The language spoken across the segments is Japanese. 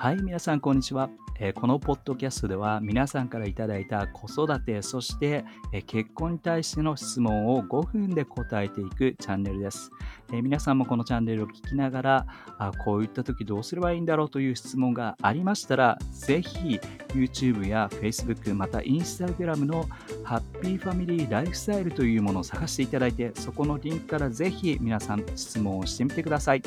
はい、皆さん、こんにちは。え、このポッドキャストでは皆さんからいただいた子育て、そして、え、結婚に対しての質問を5分で答えていくチャンネルです。え、皆さんもこのチャンネルを聞きながらあ、こういった時どうすればいいんだろうという質問がありましたら、ぜひ YouTube や Facebook、また Instagram のハッピーファミリーライフスタイルというものを探していただいて、そこのリンクからぜひ皆さん質問をしてみてください。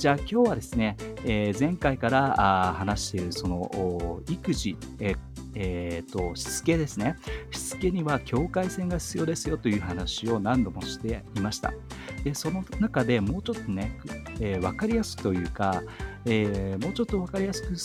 じゃあ今日はですね、えー、前回からあ話しているその育児、えーえーと、しつけですね。しつけには境界線が必要ですよという話を何度もしていました。でその中でもうちょっとね、えー、分かりやすくというか、えー、もうちょっと分かりやすく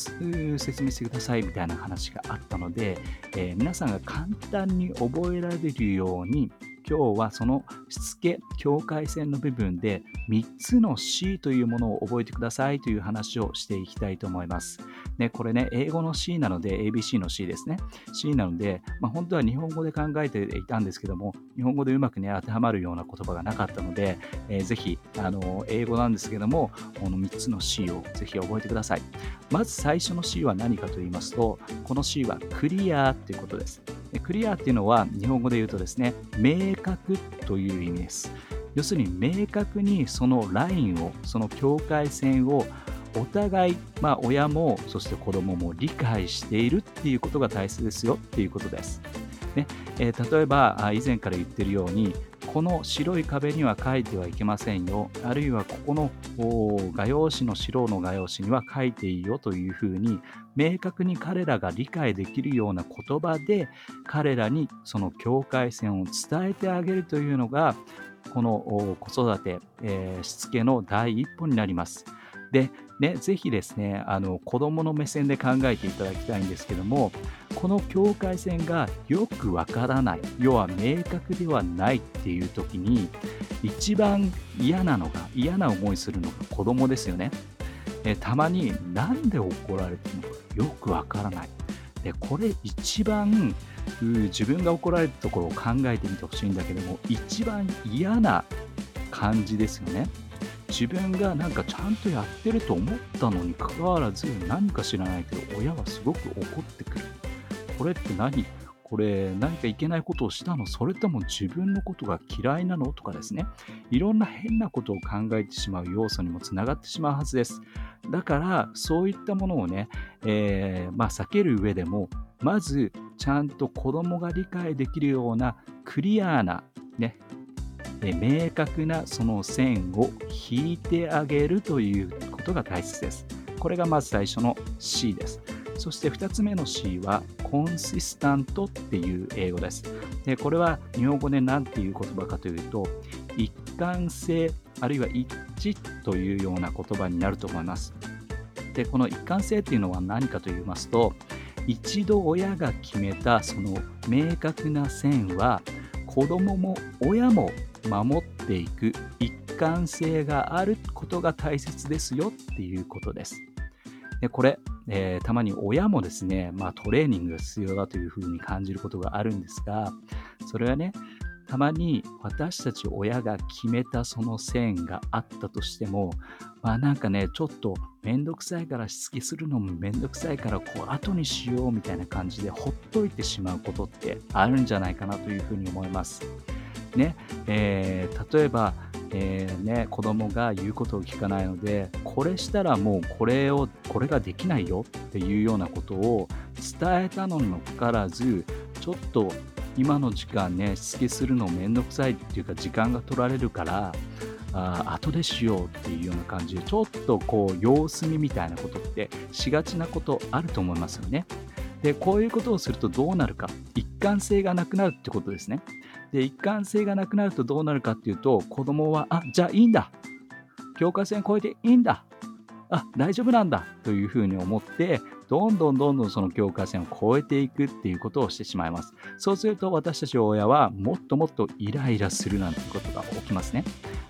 説明してくださいみたいな話があったので、えー、皆さんが簡単に覚えられるように今日はそのしつけ境界線の部分で3つの C というものを覚えてくださいという話をしていきたいと思います。ね、これね、英語の C なので ABC の C ですね。C なので、まあ、本当は日本語で考えていたんですけども、日本語でうまくね、当てはまるような言葉がなかったので、えー、ぜひ、あの、英語なんですけども、この3つの C をぜひ覚えてください。まず最初の C は何かと言いますと、この C はクリアということです。クリアっていうのは日本語で言うとですね、明確という意味です。要するに明確にそのラインを、その境界線をお互い、まあ、親もそして子供も理解しているっていうことが大切ですよっていうことです。ねえー、例えば以前から言ってるようにこの白い壁には書いてはいけませんよあるいはここの画用紙の白の画用紙には書いていいよというふうに明確に彼らが理解できるような言葉で彼らにその境界線を伝えてあげるというのがこの子育て、えー、しつけの第一歩になります。で、ね、ぜひですね、あの子供の目線で考えていただきたいんですけども、この境界線がよくわからない、要は明確ではないっていう時に、一番嫌なのが、嫌な思いするのが子供ですよね。えたまになんで怒られてるのかよくわからない。で、これ一番自分が怒られるところを考えてみてほしいんだけども、一番嫌な感じですよね。自分がなんかちゃんとやってると思ったのにかかわらず何か知らないけど親はすごく怒ってくる。これって何？これ何かいけないことをしたの？それとも自分のことが嫌いなの？とかですね。いろんな変なことを考えてしまう要素にもつながってしまうはずです。だからそういったものをね、えー、まあ、避ける上でもまずちゃんと子供が理解できるようなクリアなね明確なその線を引いてあげるということが大切です。これがまず最初の C です。そして2つ目の C はコンシスタントっていう英語です。でこれは日本語で何ていう言葉かというと一貫性あるいは一致というような言葉になると思います。でこの一貫性っていうのは何かと言いますと一度親が決めたその明確な線は子供も親も守っていく一貫性があることが大切ですよっていうことです。でこれ、えー、たまに親もですね、まあ、トレーニングが必要だというふうに感じることがあるんですが、それはね、たまに私たち親が決めたその線があったとしても、まあなんかね、ちょっとめんどくさいからしつけするのもめんどくさいからこう後にしようみたいな感じでほっといてしまうことってあるんじゃないかなというふうに思います。ねえー、例えば、えーね、子供が言うことを聞かないのでこれしたらもうこれをこれができないよっていうようなことを伝えたのにもかかわらずちょっと今の時間ねしつけするのめんどくさいっていうか時間が取られるからあ後でしようっていうような感じでちょっとこう様子見みたいなことってしがちなことあると思いますよね。でこういうことをするとどうなるか一貫性がなくなるってことですね。で一貫性がなくなるとどうなるかっていうと子供はあじゃあいいんだ。境界線越えていいんだ。あ大丈夫なんだ。というふうに思ってどんどんどんどんその境界線を越えていくっていうことをしてしまいます。そうすると私たち親はもっともっとイライラするなんていうことが起きますね。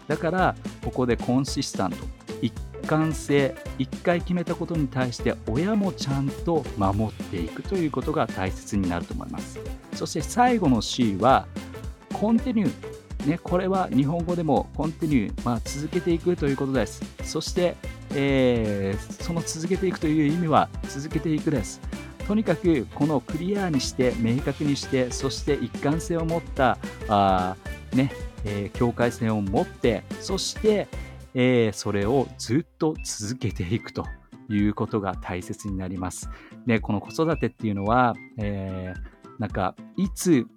だからここでコンシスタント。一貫性。一回決めたことに対して親もちゃんと守っていくということが大切になると思います。そして最後の C はコンティニュー、ね、これは日本語でもコンティニュー、まあ、続けていくということです。そして、えー、その続けていくという意味は続けていくです。とにかくこのクリアにして明確にしてそして一貫性を持ったあ、ねえー、境界線を持ってそして、えー、それをずっと続けていくということが大切になります。でこの子育てっていうのは、えー、なんかいつ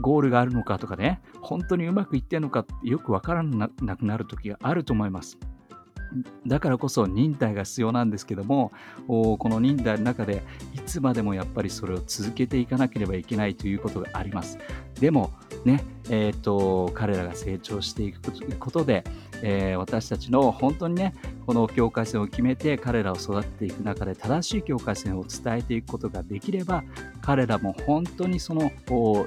ゴールがあるのかとかね本当にうまくいってんのかよくわからなくなる時があると思います。だからこそ忍耐が必要なんですけどもこの忍耐の中でいつまでもやっぱりそれを続けていかなければいけないということがあります。でもねえーと、彼らが成長していくことで、えー、私たちの本当にねこの境界線を決めて彼らを育てていく中で正しい境界線を伝えていくことができれば彼らも本当にその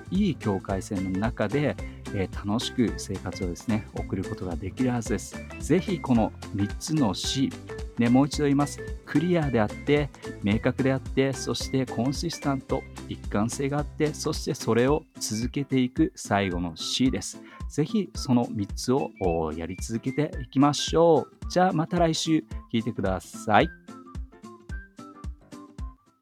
いい境界線の中でえー、楽しく生活をですね送ることができるはずです。ぜひこの3つの C、ね、もう一度言います。クリアであって、明確であって、そしてコンシスタント、一貫性があって、そしてそれを続けていく最後の C です。ぜひその3つをやり続けていきましょう。じゃあまた来週聞いてください。